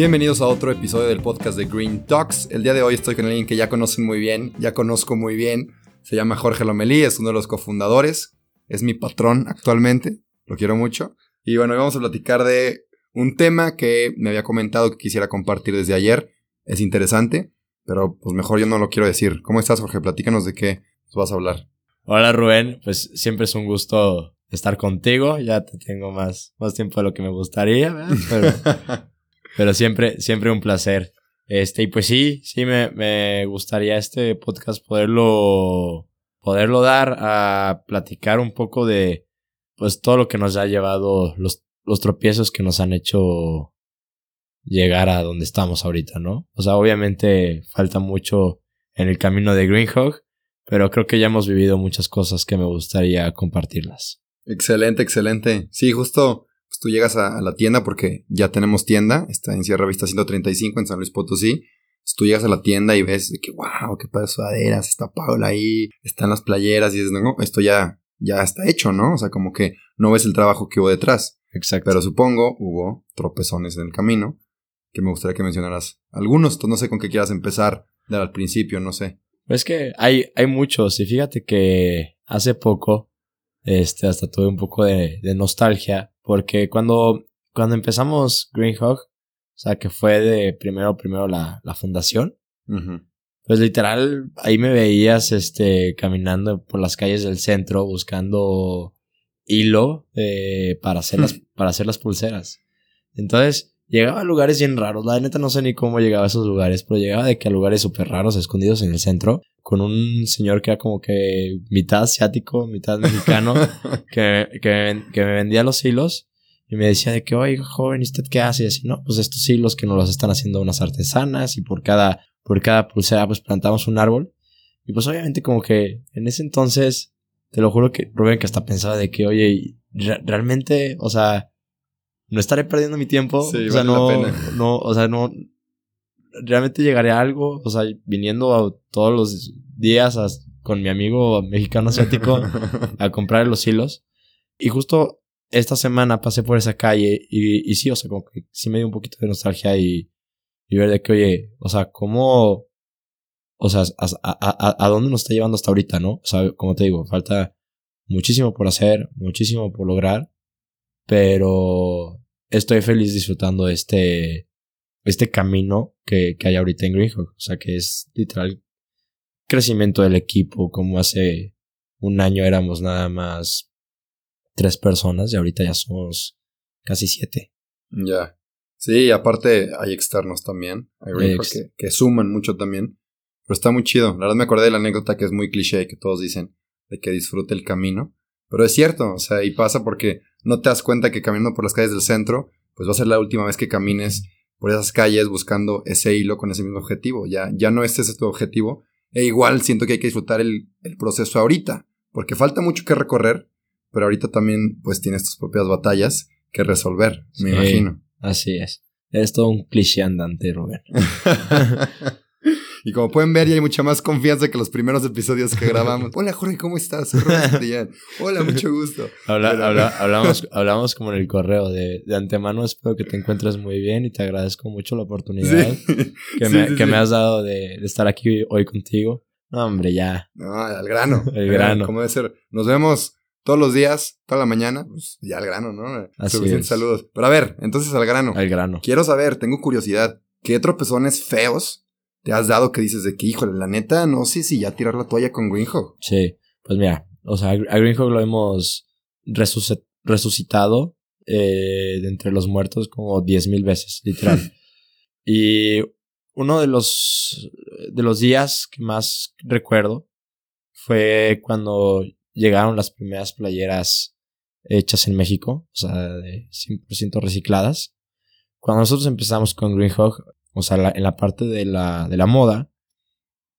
Bienvenidos a otro episodio del podcast de Green Talks. El día de hoy estoy con alguien que ya conocen muy bien, ya conozco muy bien. Se llama Jorge Lomelí, es uno de los cofundadores, es mi patrón actualmente, lo quiero mucho. Y bueno, hoy vamos a platicar de un tema que me había comentado que quisiera compartir desde ayer. Es interesante, pero pues mejor yo no lo quiero decir. ¿Cómo estás, Jorge? Platícanos de qué vas a hablar. Hola, Rubén. Pues siempre es un gusto estar contigo. Ya te tengo más, más tiempo de lo que me gustaría, ¿verdad? Pero Pero siempre, siempre un placer. Este, y pues sí, sí me, me gustaría este podcast poderlo, poderlo dar a platicar un poco de, pues todo lo que nos ha llevado, los, los tropiezos que nos han hecho llegar a donde estamos ahorita, ¿no? O sea, obviamente falta mucho en el camino de Greenhawk, pero creo que ya hemos vivido muchas cosas que me gustaría compartirlas. Excelente, excelente. Sí, justo pues tú llegas a, la tienda porque ya tenemos tienda, está en Sierra Vista 135 en San Luis Potosí. Entonces tú llegas a la tienda y ves de que, wow, qué padre sudaderas, está Paula ahí, están las playeras y dices, no, esto ya, ya está hecho, ¿no? O sea, como que no ves el trabajo que hubo detrás. Exacto. Pero supongo hubo tropezones en el camino que me gustaría que mencionaras algunos. Entonces no sé con qué quieras empezar dar al principio, no sé. Pues que hay, hay muchos y fíjate que hace poco, este, hasta tuve un poco de, de nostalgia porque cuando, cuando empezamos Greenhawk, o sea, que fue de primero, primero la, la fundación, pues literal, ahí me veías este, caminando por las calles del centro buscando hilo eh, para, hacer las, para hacer las pulseras. Entonces, llegaba a lugares bien raros. La neta no sé ni cómo llegaba a esos lugares, pero llegaba de que a lugares súper raros, escondidos en el centro, con un señor que era como que mitad asiático, mitad mexicano, que, que, que, me vendía los hilos y me decía de que, oye, joven, ¿y usted qué hace? Y así, no, pues estos hilos que nos los están haciendo unas artesanas y por cada, por cada pulsera pues plantamos un árbol. Y pues obviamente como que en ese entonces, te lo juro que Rubén que hasta pensaba de que, oye, realmente, o sea, no estaré perdiendo mi tiempo. Sí, o sea, no, no, o sea, no, realmente llegaré a algo, o sea, viniendo todos los días con mi amigo mexicano asiático a comprar los hilos. Y justo esta semana pasé por esa calle y, y sí, o sea, como que sí me dio un poquito de nostalgia y, y ver de que, oye, o sea, cómo, o sea, a, a, a, dónde nos está llevando hasta ahorita, ¿no? O sea, como te digo, falta muchísimo por hacer, muchísimo por lograr, pero estoy feliz disfrutando este, este camino que, que hay ahorita en Greenhawk. O sea, que es literal crecimiento del equipo, como hace un año éramos nada más tres personas y ahorita ya somos casi siete. Ya. Sí, aparte hay externos también. Hay que, que, suman mucho también. Pero está muy chido. La verdad me acordé de la anécdota que es muy cliché, que todos dicen, de que disfrute el camino. Pero es cierto, o sea, y pasa porque no te das cuenta que caminando por las calles del centro, pues va a ser la última vez que camines por esas calles buscando ese hilo con ese mismo objetivo. Ya, ya no este es tu objetivo. E igual siento que hay que disfrutar el, el, proceso ahorita, porque falta mucho que recorrer, pero ahorita también pues tienes tus propias batallas que resolver, me imagino. Así es. Es todo un cliché andante, Rubén. Y como pueden ver, ya hay mucha más confianza que los primeros episodios que grabamos. Hola, Jorge, ¿cómo estás? Hola, mucho gusto. hablamos, hablamos como en el correo de, de, antemano. Espero que te encuentres muy bien y te agradezco mucho la oportunidad que, me, que me, has dado de, de, estar aquí hoy contigo. No, hombre, ya. No, al grano. El grano. Como debe ser. Nos vemos todos los días, toda la mañana, pues ya al grano, ¿no? Así Suficientes saludos. Pero a ver, entonces al grano. Al grano. Quiero saber, tengo curiosidad. ¿Qué tropezones feos te has dado que dices de que, híjole, la neta, no sé si ya tirar la toalla con Greenhawk. Sí, pues mira, o sea, a Greenhawk lo hemos resucitado eh, de entre los muertos como diez mil veces, literal. y uno de los, de los días que más recuerdo fue cuando llegaron las primeras playeras hechas en México, o sea, de 100% recicladas. cuando nosotros empezamos con Green Hog, o sea, en la parte de la, de la moda,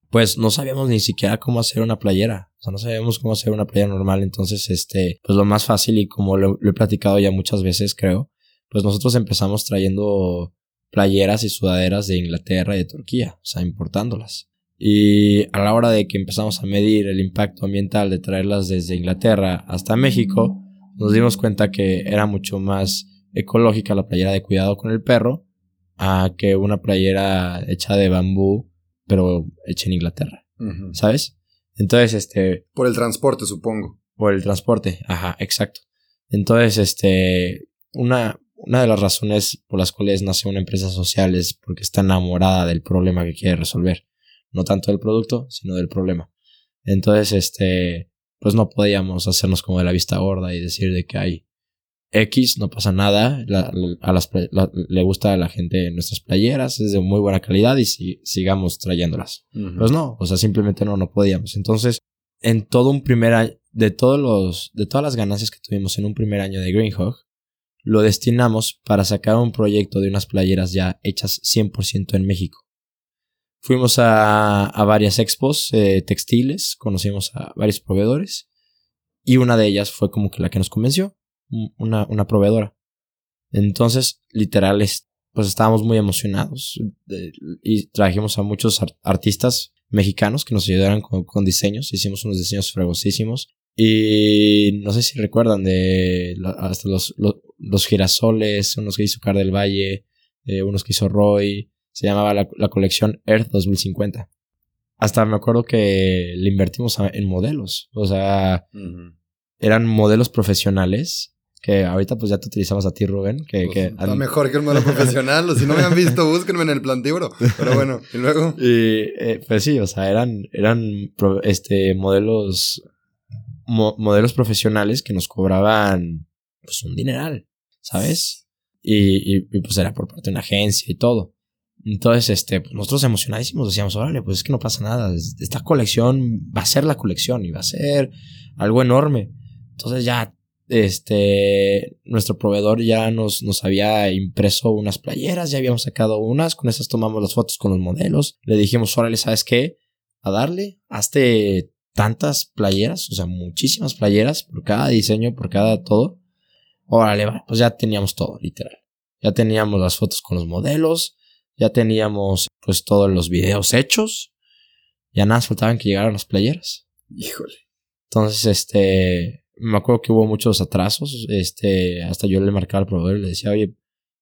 pues no sabíamos ni siquiera cómo hacer una playera. O sea, no sabíamos cómo hacer una playera normal. Entonces, este, pues lo más fácil y como lo, he platicado ya muchas veces, creo, pues nosotros empezamos trayendo playeras y sudaderas de Inglaterra y de Turquía, o sea, importándolas. Y a la hora de que empezamos a medir el impacto ambiental de traerlas desde Inglaterra hasta México, nos dimos cuenta que era mucho más ecológica la playera de cuidado con el perro a que una playera hecha de bambú, pero hecha en Inglaterra. ¿Sabes? Entonces, este. Por el transporte, supongo. Por el transporte, ajá, exacto. Entonces, este. Una, una de las razones por las cuales nace una empresa social es porque está enamorada del problema que quiere resolver. No tanto del producto, sino del problema. Entonces, este. Pues no podíamos hacernos como de la vista gorda y decir de que hay X, no pasa nada, a las, le gusta a la gente nuestras playeras, es de muy buena calidad y si, sigamos trayéndolas. Pues no, o sea, simplemente no, no podíamos. Entonces, en todo un primer año, de todos los, de todas las ganancias que tuvimos en un primer año de Greenhawk, lo destinamos para sacar un proyecto de unas playeras ya hechas 100% en México. Fuimos a, a varias expos eh, textiles, conocimos a varios proveedores y una de ellas fue como que la que nos convenció una, una proveedora. Entonces, literal, pues estábamos muy emocionados y trajimos a muchos artistas mexicanos que nos ayudaron con, diseños. Hicimos unos diseños fregosísimos. Y no sé si recuerdan de hasta los, los, girasoles, unos que hizo Car del Valle, eh, unos que hizo Roy. Se llamaba la, colección Earth 2050. Hasta me acuerdo que le invertimos en modelos. O sea, eran modelos profesionales que ahorita pues ya te utilizamos a ti, Rubén. Que, pues, está mejor que un modelo profesional. o si no me han visto, búsquenme en el plantibro. Pero bueno, y luego. Y eh, pues sí, o sea, eran, eran este, modelos, modelos profesionales que nos cobraban pues un dineral, ¿sabes? Y, y, pues era por parte de una agencia y todo. Entonces, este, pues nosotros emocionadísimos decíamos, órale, pues es que no pasa nada. Esta colección va a ser la colección y va a ser algo enorme. Entonces ya este, nuestro proveedor ya nos, nos había impreso unas playeras, ya habíamos sacado unas, con esas tomamos las fotos con los modelos, le dijimos, órale, ¿sabes qué? A darle, hazte tantas playeras, o sea, muchísimas playeras por cada diseño, por cada todo. Órale, pues ya teníamos todo, literal. Ya teníamos las fotos con los modelos, ya teníamos pues todos los videos hechos, ya nada, faltaban que llegaran las playeras. Híjole. Entonces, este, me acuerdo que hubo muchos atrasos. Este, hasta yo le marcaba al proveedor y le decía, oye,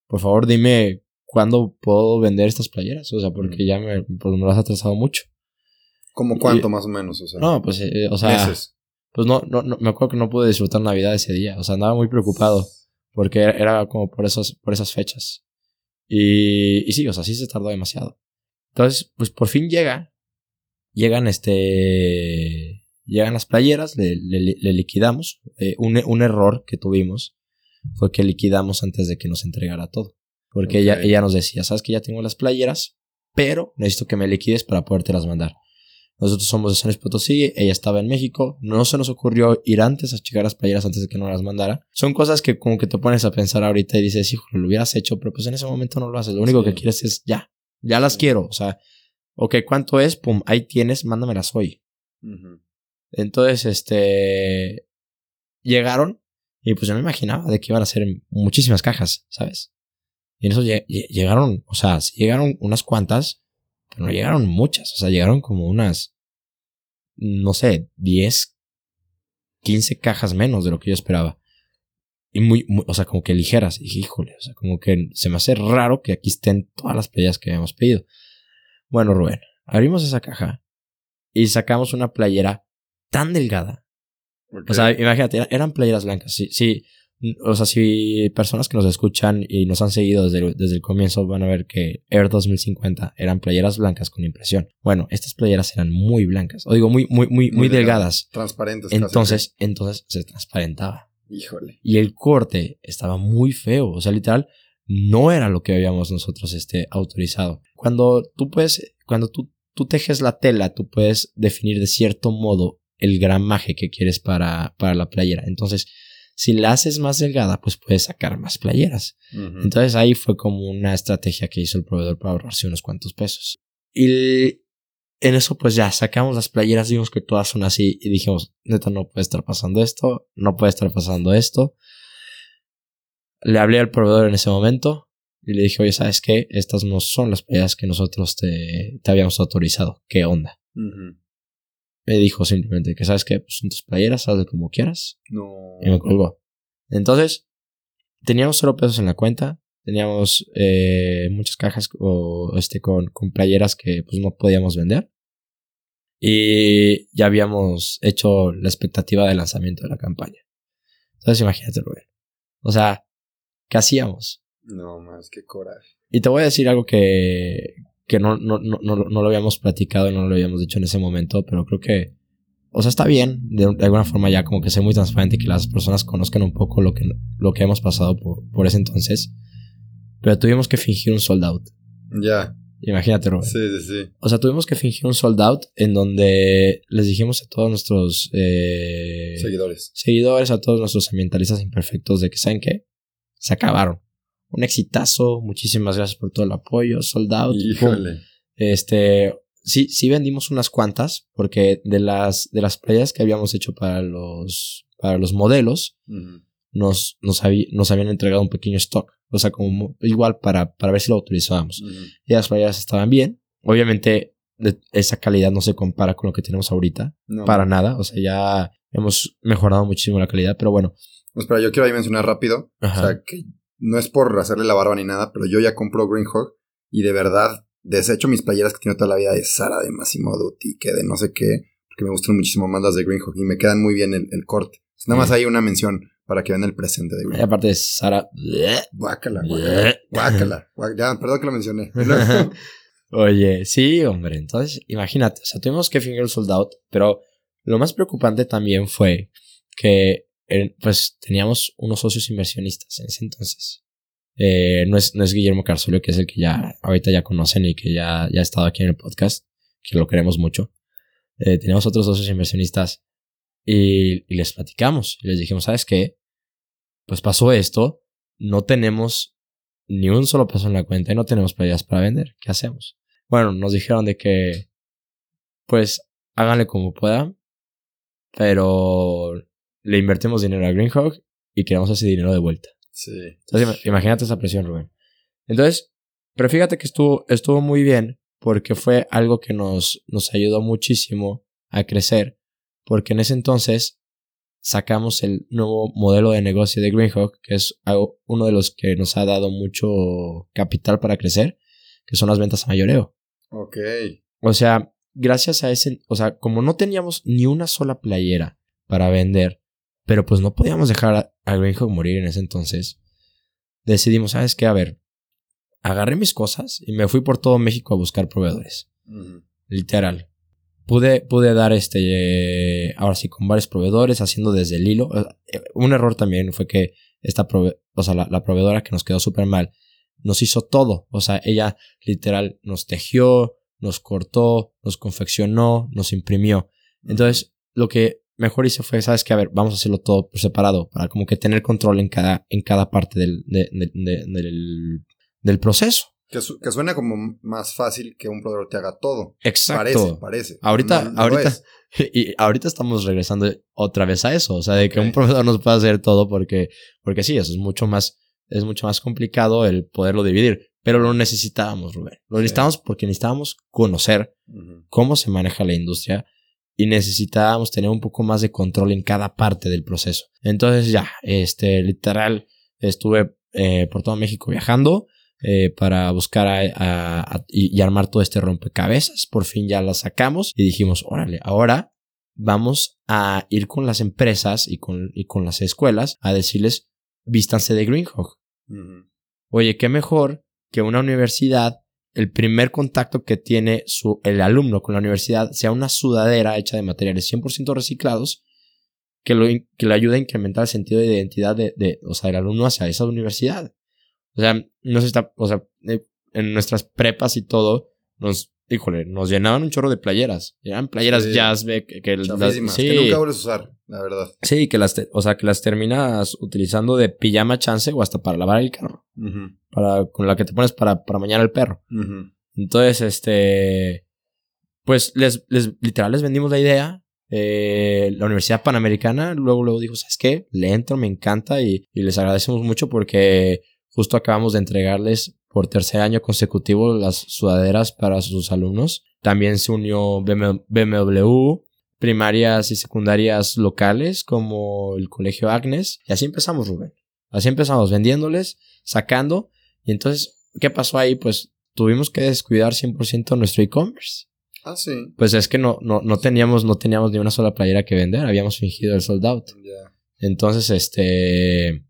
por favor dime cuándo puedo vender estas playeras. O sea, porque ya me, pues me las has atrasado mucho. ¿Cómo cuánto más o menos? O sea, no, pues, eh, o sea, pues no, no, no, me acuerdo que no pude disfrutar Navidad ese día. O sea, andaba muy preocupado porque era, como por esas, por esas fechas. Y, y sí, o sea, sí se tardó demasiado. Entonces, pues por fin llega, llegan este, Llegan las playeras, le, liquidamos. Eh, un, error que tuvimos fue que liquidamos antes de que nos entregara todo. Porque ella, ella nos decía, sabes que ya tengo las playeras, pero necesito que me liquides para podértelas mandar. Nosotros somos de San Luis Potosí, ella estaba en México, no se nos ocurrió ir antes a checar las playeras antes de que nos las mandara. Son cosas que como que te pones a pensar ahorita y dices, hijo, lo hubieras hecho, pero pues en ese momento no lo haces. Lo único que quieres es ya, ya las quiero. O sea, ok, ¿cuánto es? Pum, ahí tienes, mándamelas hoy. Entonces, este, llegaron y pues yo me imaginaba de que iban a ser muchísimas cajas, ¿sabes? Y en eso llegaron, o sea, llegaron unas cuantas, pero no llegaron muchas, o sea, llegaron como unas, no sé, 10, 15 cajas menos de lo que yo esperaba. Y muy, o sea, como que ligeras. Y híjole, o sea, como que se me hace raro que aquí estén todas las playas que habíamos pedido. Bueno, Rubén, abrimos esa caja y sacamos una playera tan delgada. O sea, imagínate, eran playeras blancas. Sí, sí. O sea, si personas que nos escuchan y nos han seguido desde el, desde el comienzo van a ver que Air 2050 eran playeras blancas con impresión. Bueno, estas playeras eran muy blancas. O digo, muy, muy, muy, muy, delgadas. Transparentes. Entonces, entonces se transparentaba. Híjole. Y el corte estaba muy feo. O sea, literal, no era lo que habíamos nosotros este, autorizado. Cuando tú puedes, cuando tú, tú tejes la tela, tú puedes definir de cierto modo el gramaje que quieres para, para la playera. Entonces, si la haces más delgada, pues puedes sacar más playeras. Entonces ahí fue como una estrategia que hizo el proveedor para ahorrarse unos cuantos pesos. Y en eso pues ya sacamos las playeras, vimos que todas son así y dijimos, neta, no puede estar pasando esto, no puede estar pasando esto. Le hablé al proveedor en ese momento y le dije, oye, ¿sabes qué? Estas no son las playeras que nosotros te, te habíamos autorizado. ¿Qué onda? Me dijo simplemente que, ¿sabes qué? Pues son tus playeras, hazle como quieras. No. Y me colgó. Entonces, teníamos cero pesos en la cuenta. Teníamos eh, muchas cajas o, este, con, con playeras que pues no podíamos vender. Y ya habíamos hecho la expectativa de lanzamiento de la campaña. Entonces imagínate, Rubén. O sea, ¿qué hacíamos? No, más que coraje. Y te voy a decir algo que, que no, no, no, no, lo habíamos platicado, no lo habíamos dicho en ese momento, pero creo que, o sea, está bien, de, alguna forma ya como que sea muy transparente y que las personas conozcan un poco lo que, lo que hemos pasado por, por ese entonces, pero tuvimos que fingir un sold out. Ya. Imagínate, Robert. Sí, sí, sí. O sea, tuvimos que fingir un sold out en donde les dijimos a todos nuestros eh, seguidores. Seguidores, a todos nuestros ambientalistas imperfectos de que, ¿saben qué? Se acabaron. Un exitazo. Muchísimas gracias por todo el apoyo. Sold out. Híjole. Este, sí, sí vendimos unas cuantas porque de las, de las playas que habíamos hecho para los, para los modelos, nos, nos, nos habían entregado un pequeño stock. O sea, como igual para, para ver si lo autorizábamos. Y las playeras estaban bien. Obviamente, esa calidad no se compara con lo que tenemos ahorita. Para nada. O sea, ya hemos mejorado muchísimo la calidad, pero bueno. Espera, yo quiero ahí mencionar rápido. O sea, que no es por hacerle la barba ni nada, pero yo ya compro Green Hawk y de verdad desecho mis playeras que tengo toda la vida de Sara, de Massimo Dutti, que de no sé qué, porque me gustan muchísimo más las de Green Hawk y me quedan muy bien el, el corte. Nada más hay una mención para que vean el presente de Green. Y aparte de Sara. Guácala, guácala. Ya, perdón que lo mencioné. Oye, sí, hombre. Entonces, imagínate. O sea, tuvimos que fingir el sold out, pero lo más preocupante también fue que pues teníamos unos socios inversionistas en ese entonces. Eh, no, es, no es Guillermo Carzolio, que es el que ya ahorita ya conocen y que ya, ya ha estado aquí en el podcast, que lo queremos mucho. Eh, teníamos otros socios inversionistas y, les platicamos. Les dijimos, ¿sabes qué? pues pasó esto, no tenemos ni un solo peso en la cuenta y no tenemos playeras para vender. ¿Qué hacemos? Bueno, nos dijeron de que, pues, háganle como puedan, pero le invertimos dinero a Greenhawk y queremos ese dinero de vuelta. Sí. Entonces, imagínate esa presión, Rubén. Entonces, pero fíjate que estuvo, estuvo muy bien porque fue algo que nos, nos ayudó muchísimo a crecer, porque en ese entonces sacamos el nuevo modelo de negocio de Greenhawk, que es uno de los que nos ha dado mucho capital para crecer, que son las ventas a mayoreo. Ok. O sea, gracias a ese, o sea, como no teníamos ni una sola playera para vender, pero pues no podíamos dejar a, Greenhawk morir en ese entonces, decidimos, ¿sabes qué? A ver, agarré mis cosas y me fui por todo México a buscar proveedores. Literal pude, pude dar este, ahora sí, con varios proveedores, haciendo desde el hilo. Eh, un error también fue que esta o sea, la, proveedora que nos quedó súper mal, nos hizo todo. O sea, ella literal nos tejió, nos cortó, nos confeccionó, nos imprimió. Entonces, lo que mejor hice fue, sabes que, a ver, vamos a hacerlo todo por separado, para como que tener control en cada, en cada parte del, del, del proceso. Que, suena como más fácil que un proveedor te haga todo. Exacto. Parece, parece. Ahorita, ahorita, y ahorita estamos regresando otra vez a eso. O sea, de que un proveedor nos pueda hacer todo porque, porque sí, eso es mucho más, es mucho más complicado el poderlo dividir. Pero lo necesitábamos, Rubén. Lo necesitábamos porque necesitábamos conocer cómo se maneja la industria y necesitábamos tener un poco más de control en cada parte del proceso. Entonces ya, este, literal, estuve eh, por todo México viajando eh, para buscar a, y, armar todo este rompecabezas. Por fin ya la sacamos y dijimos, órale, ahora vamos a ir con las empresas y con, y con las escuelas a decirles, vístanse de Greenhawk. Oye, qué mejor que una universidad, el primer contacto que tiene el alumno con la universidad sea una sudadera hecha de materiales 100% reciclados que, lo, que le ayude a incrementar el sentido de identidad de, de, o sea, del alumno hacia esa universidad. O sea, no se está, o sea, eh, en nuestras prepas y todo, nos híjole, nos llenaban un chorro de playeras. Eran playeras jazz, que, que, las, sí, que nunca vuelves a usar, la verdad. Sí, que las, o sea, que las terminas utilizando de pijama chance o hasta para lavar el carro. para, con la que te pones para, para mañana el perro. Entonces, este, pues les, les, literal les vendimos la idea. Eh, la Universidad Panamericana luego, luego dijo, ¿sabes qué? Le entro, me encanta y, y les agradecemos mucho porque justo acabamos de entregarles por tercer año consecutivo las sudaderas para sus alumnos. También se unió BMW, primarias y secundarias locales como el Colegio Agnes. Y así empezamos, Rubén. Así empezamos vendiéndoles, sacando. Y entonces, ¿qué pasó ahí? Pues tuvimos que descuidar 100% nuestro e-commerce. Ah, sí. Pues es que no, no, no, teníamos, no teníamos ni una sola playera que vender. Habíamos fingido el sold out. Entonces, este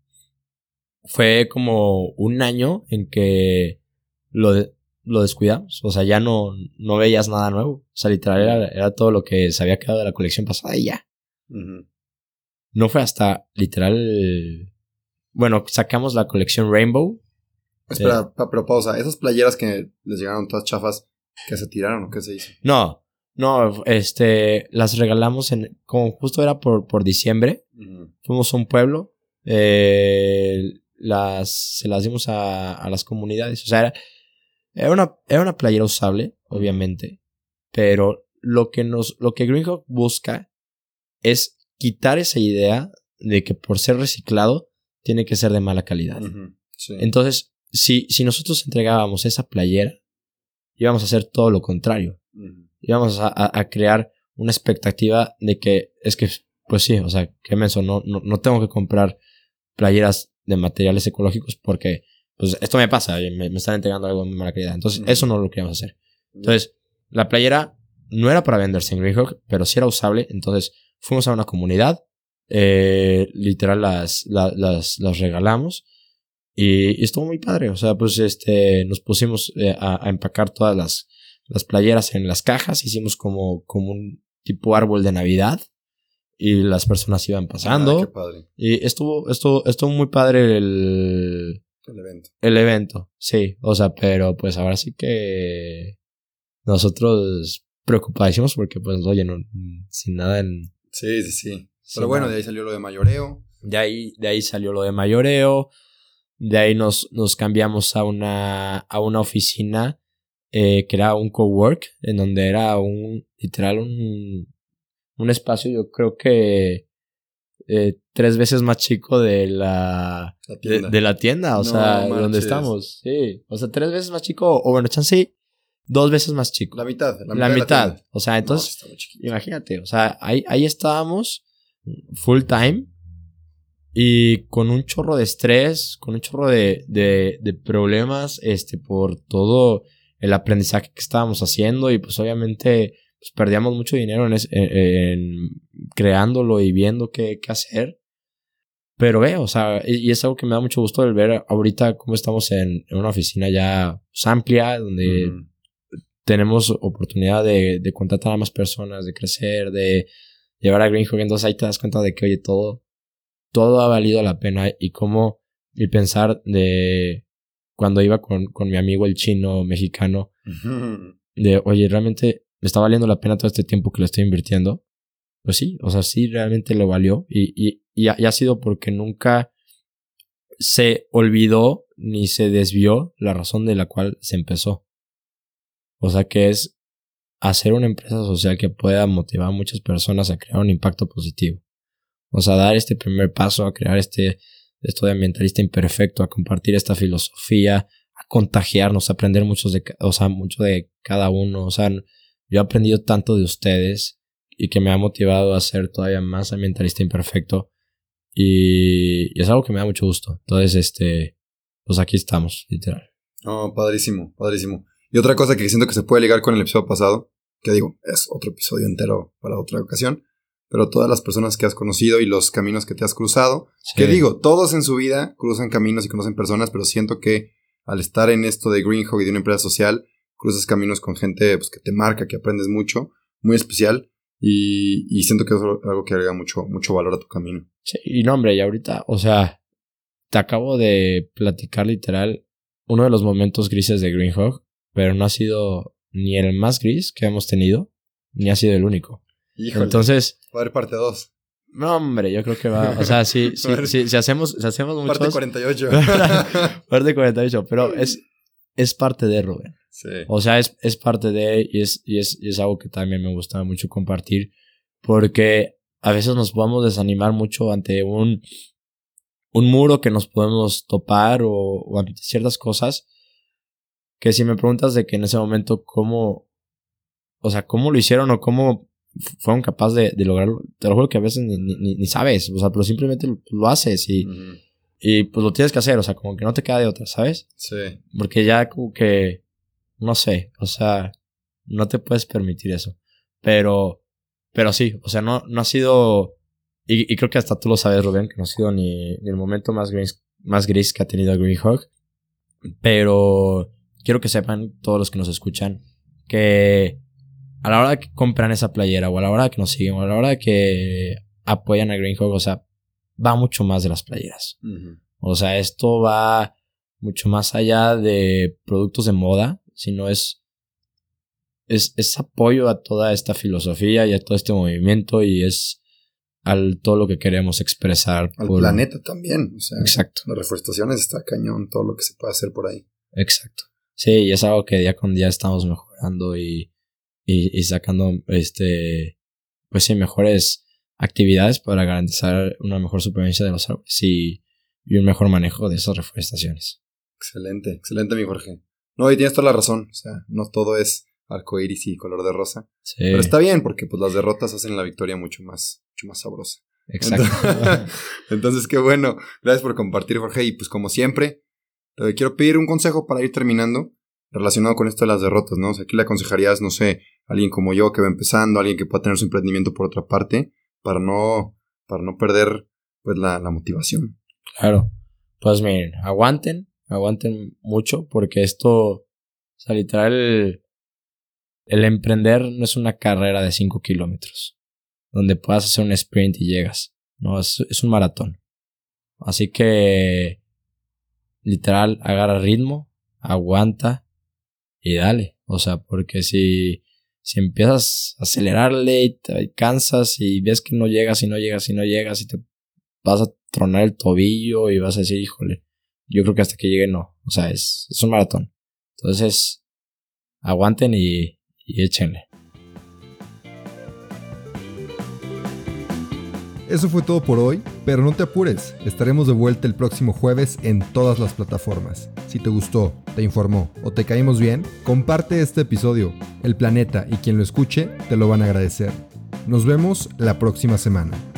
fue como un año en que lo, lo descuidamos. O sea, ya no, no veías nada nuevo. O sea, literal era, todo lo que se había quedado de la colección pasada y ya. No fue hasta literal. Bueno, sacamos la colección Rainbow. Espera, pero pausa. Esas playeras que les llegaron todas chafas, ¿que se tiraron o qué se hizo? No, no, este, las regalamos en, como justo era por, por diciembre. Fuimos a un pueblo. Eh, las, se las dimos a, a las comunidades. O sea, era, una, era una playera usable, obviamente, pero lo que nos, lo que Greenhawk busca es quitar esa idea de que por ser reciclado tiene que ser de mala calidad. Entonces, si, si nosotros entregábamos esa playera, íbamos a hacer todo lo contrario. Íbamos a, a, crear una expectativa de que es que, pues sí, o sea, qué menso, no, no, no tengo que comprar playeras de materiales ecológicos porque pues esto me pasa, me, me están entregando algo de mala calidad. Entonces, eso no lo queríamos hacer. Entonces, la playera no era para venderse en Greenhawk, pero sí era usable. Entonces, fuimos a una comunidad, eh, literal las, las, las regalamos y, estuvo muy padre. O sea, pues este, nos pusimos eh, a, a, empacar todas las, las playeras en las cajas, hicimos como, como un tipo árbol de Navidad y las personas iban pasando. qué padre. Y estuvo, estuvo, estuvo muy padre el, el evento. El evento, sí. O sea, pero pues ahora sí que nosotros preocupadísimos porque pues oye, no, sin nada en... Sí, sí, sí. Pero bueno, de ahí salió lo de mayoreo. De ahí, de ahí salió lo de mayoreo. De ahí nos, nos cambiamos a una, a una oficina eh, que era un cowork, en donde era un, literal, un, un espacio yo creo que eh, tres veces más chico de la, de, la tienda, o sea, donde estamos, sí, o sea, tres veces más chico, o bueno, chance, dos veces más chico. La mitad, la mitad. o sea, entonces, imagínate, o sea, ahí, ahí estábamos full time y con un chorro de estrés, con un chorro de, de, de problemas, este, por todo el aprendizaje que estábamos haciendo y pues obviamente pues perdíamos mucho dinero en, creándolo y viendo qué, qué, hacer. Pero ve, o sea, y, es algo que me da mucho gusto el ver ahorita cómo estamos en, una oficina ya pues, amplia, donde tenemos oportunidad de, de, contratar a más personas, de crecer, de llevar a Greenhawk. Entonces ahí te das cuenta de que, oye, todo, todo ha valido la pena y cómo, y pensar de cuando iba con, con mi amigo el chino mexicano, de, oye, realmente me está valiendo la pena todo este tiempo que le estoy invirtiendo. Pues sí, o sea, sí realmente lo valió y, y, y, ha, sido porque nunca se olvidó ni se desvió la razón de la cual se empezó. O sea que es hacer una empresa social que pueda motivar a muchas personas a crear un impacto positivo. O sea, dar este primer paso a crear este esto de ambientalista imperfecto, a compartir esta filosofía, a contagiarnos, a aprender muchos de, o sea, mucho de cada uno. O sea, yo he aprendido tanto de ustedes y que me ha motivado a ser todavía más ambientalista imperfecto. Y, es algo que me da mucho gusto. Entonces, este, pues aquí estamos, literal. No, padrísimo, padrísimo. Y otra cosa que siento que se puede ligar con el episodio pasado, que digo, es otro episodio entero para otra ocasión, pero todas las personas que has conocido y los caminos que te has cruzado, que digo, todos en su vida cruzan caminos y conocen personas, pero siento que al estar en esto de Greenhog y de una empresa social, cruzas caminos con gente pues, que te marca, que aprendes mucho, muy especial. Y, y siento que es algo que agrega mucho, mucho valor a tu camino. Sí, y no, hombre, y ahorita, o sea, te acabo de platicar literal uno de los momentos grises de Greenhawk, pero no ha sido ni el más gris que hemos tenido, ni ha sido el único. Entonces. Va a haber parte 2. No, hombre, yo creo que va. O sea, si, si, si, hacemos, si hacemos muchos. Parte 48. parte 48, pero es, es parte de Rubén. Sí. O sea, es, es parte de. Y es, y, es, y es algo que también me gusta mucho compartir. Porque a veces nos podemos desanimar mucho ante un, un muro que nos podemos topar o, o ante ciertas cosas. Que si me preguntas de que en ese momento cómo. O sea, cómo lo hicieron o cómo fueron capaces de, de, lograrlo. Te lo juro que a veces ni, ni, ni sabes, o sea, pero simplemente lo, haces y, y pues lo tienes que hacer, o sea, como que no te queda de otra, ¿sabes? Sí. Porque ya como que, no sé, o sea, no te puedes permitir eso. Pero, pero sí, o sea, no, no ha sido, y, y creo que hasta tú lo sabes, Rubén, que no ha sido ni, ni el momento más gris, más gris que ha tenido Greenhawk. Pero quiero que sepan todos los que nos escuchan que a la hora que compran esa playera o a la hora que nos siguen o a la hora que apoyan a Greenhawk, o sea, va mucho más de las playeras. O sea, esto va mucho más allá de productos de moda, sino es, es, es apoyo a toda esta filosofía y a todo este movimiento y es al todo lo que queremos expresar. Al planeta también. O sea, Exacto. Las reforestaciones está cañón, todo lo que se puede hacer por ahí. Exacto. Sí, y es algo que día con día estamos mejorando y y, sacando este pues sí mejores actividades para garantizar una mejor supervivencia de los árboles y, un mejor manejo de esas reforestaciones. Excelente, excelente mi Jorge. No, y tienes toda la razón, o sea, no todo es arcoíris y color de rosa. Sí. Pero está bien porque pues las derrotas hacen la victoria mucho más mucho más sabrosa. Exacto. Entonces, qué bueno. Gracias por compartir, Jorge. Y pues como siempre, te quiero pedir un consejo para ir terminando relacionado con esto de las derrotas, ¿no? O sea, aquí le aconsejarías, no sé, a alguien como yo que va empezando, alguien que pueda tener su emprendimiento por otra parte, para no, para no perder, pues, la, la motivación. Claro. Pues miren, aguanten, aguanten mucho, porque esto, o sea, literal, el, el emprender no es una carrera de 5 kilómetros, donde puedas hacer un sprint y llegas. No, es, es un maratón. Así que, literal, agarra ritmo, aguanta, y dale. O sea, porque si, si empiezas a acelerarle y te cansas y ves que no llegas y no llegas y no llegas y te vas a tronar el tobillo y vas a decir, híjole, yo creo que hasta que llegue no. O sea, es, es un maratón. Entonces, aguanten y, y échenle. Eso fue todo por hoy, pero no te apures, estaremos de vuelta el próximo jueves en todas las plataformas. Si te gustó, te informó o te caímos bien, comparte este episodio. El planeta y quien lo escuche te lo van a agradecer. Nos vemos la próxima semana.